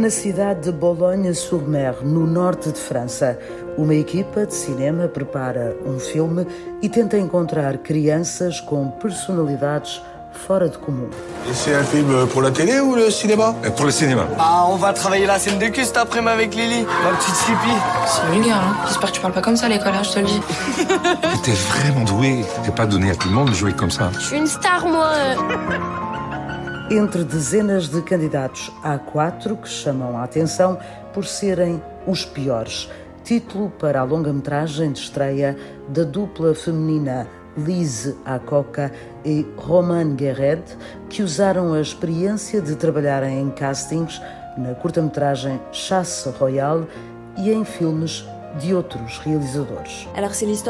Na cidade de Boulogne-sur-Mer, no norte de França, uma equipa de cinema prepara um filme e tenta encontrar crianças com personalidades fora de comum. C'est un film pour la télé ou le cinéma Pour le cinéma. Ah, on va travailler la scène de cul cet après-midi avec Lily, ma petite Sleepy. C'est vulgaire, hein J'espère que tu parles pas comme ça à l'école, hein, je te le dis. T'es vraiment doué. C'est pas donné à tout le monde de jouer comme ça. Je suis une star, moi. Entre dezenas de candidatos, há quatro que chamam a atenção por serem os piores. Título para a longa-metragem de estreia da dupla feminina Lise Acoca e Roman Guerret, que usaram a experiência de trabalharem em castings na curta-metragem Chasse Royale e em filmes de outros realizadores.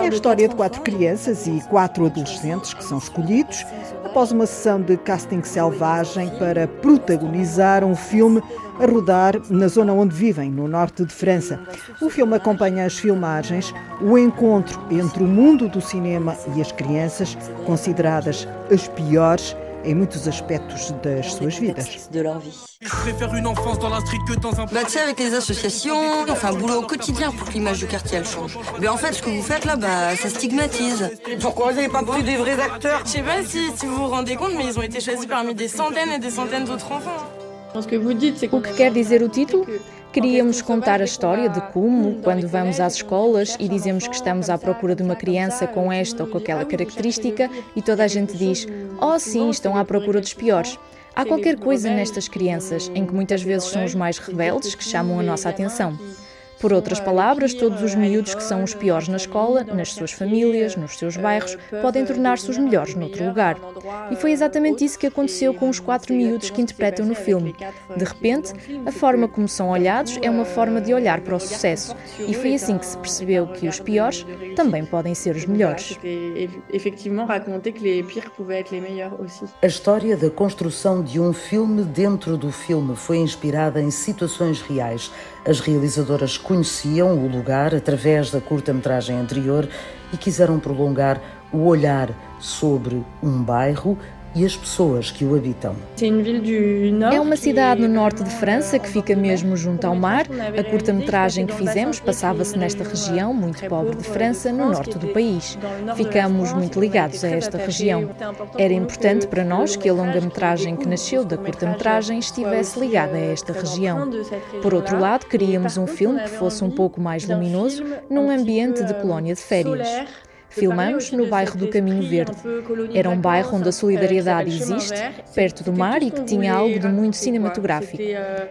É a história de quatro crianças e quatro adolescentes que são escolhidos após uma sessão de casting selvagem para protagonizar um filme a rodar na zona onde vivem, no norte de França. O filme acompanha as filmagens, o encontro entre o mundo do cinema e as crianças, consideradas as piores em muitos aspectos das suas vidas. Bah, avec les associations, on fait un boulot au quotidien pour que l'image du quartier elle change. Mais en fait, ce que vous faites là, bah, ça stigmatise. Pourquoi vous n'avez pas pris des vrais acteurs Je sais pas si, si vous vous rendez compte, mais ils ont été choisis parmi des centaines et des centaines d'autres enfants. O que quer dizer o título? Queríamos contar a história de como, quando vamos às escolas e dizemos que estamos à procura de uma criança com esta ou com aquela característica, e toda a gente diz: Oh, sim, estão à procura dos piores. Há qualquer coisa nestas crianças em que muitas vezes são os mais rebeldes que chamam a nossa atenção. Por outras palavras, todos os miúdos que são os piores na escola, nas suas famílias, nos seus bairros, podem tornar-se os melhores noutro lugar. E foi exatamente isso que aconteceu com os quatro miúdos que interpretam no filme. De repente, a forma como são olhados é uma forma de olhar para o sucesso. E foi assim que se percebeu que os piores também podem ser os melhores. A história da construção de um filme dentro do filme foi inspirada em situações reais. As realizadoras conheciam o lugar através da curta-metragem anterior e quiseram prolongar o olhar sobre um bairro e as pessoas que o habitam. É uma cidade no norte de França que fica mesmo junto ao mar. A curta-metragem que fizemos passava-se nesta região muito pobre de França, no norte do país. Ficamos muito ligados a esta região. Era importante para nós que a longa-metragem que nasceu da curta-metragem estivesse ligada a esta região. Por outro lado, queríamos um filme que fosse um pouco mais luminoso num ambiente de colónia de férias. Filmamos no bairro do Caminho Verde. Era um bairro onde a solidariedade existe, perto do mar e que tinha algo de muito cinematográfico.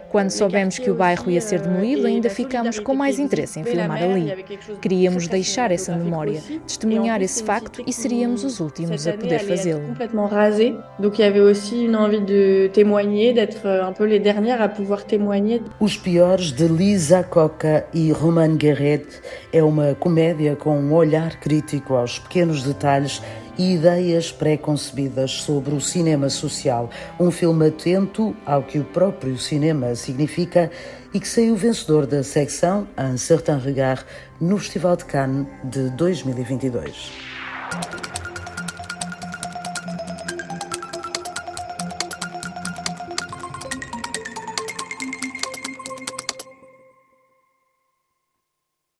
Quando soubemos que o bairro ia ser demolido, ainda ficámos com mais interesse em filmar ali. Queríamos deixar essa memória, testemunhar esse facto e seríamos os últimos a poder fazê-lo. complètement rasé. Donc il y avait aussi une envie de témoigner, d'être un peu les dernières à pouvoir témoigner. Os Piores de Lisa Coca e Roman Guerret é uma comédia com um olhar aos pequenos detalhes e ideias pré-concebidas sobre o cinema social. Um filme atento ao que o próprio cinema significa e que saiu vencedor da secção Un certain regard no Festival de Cannes de 2022.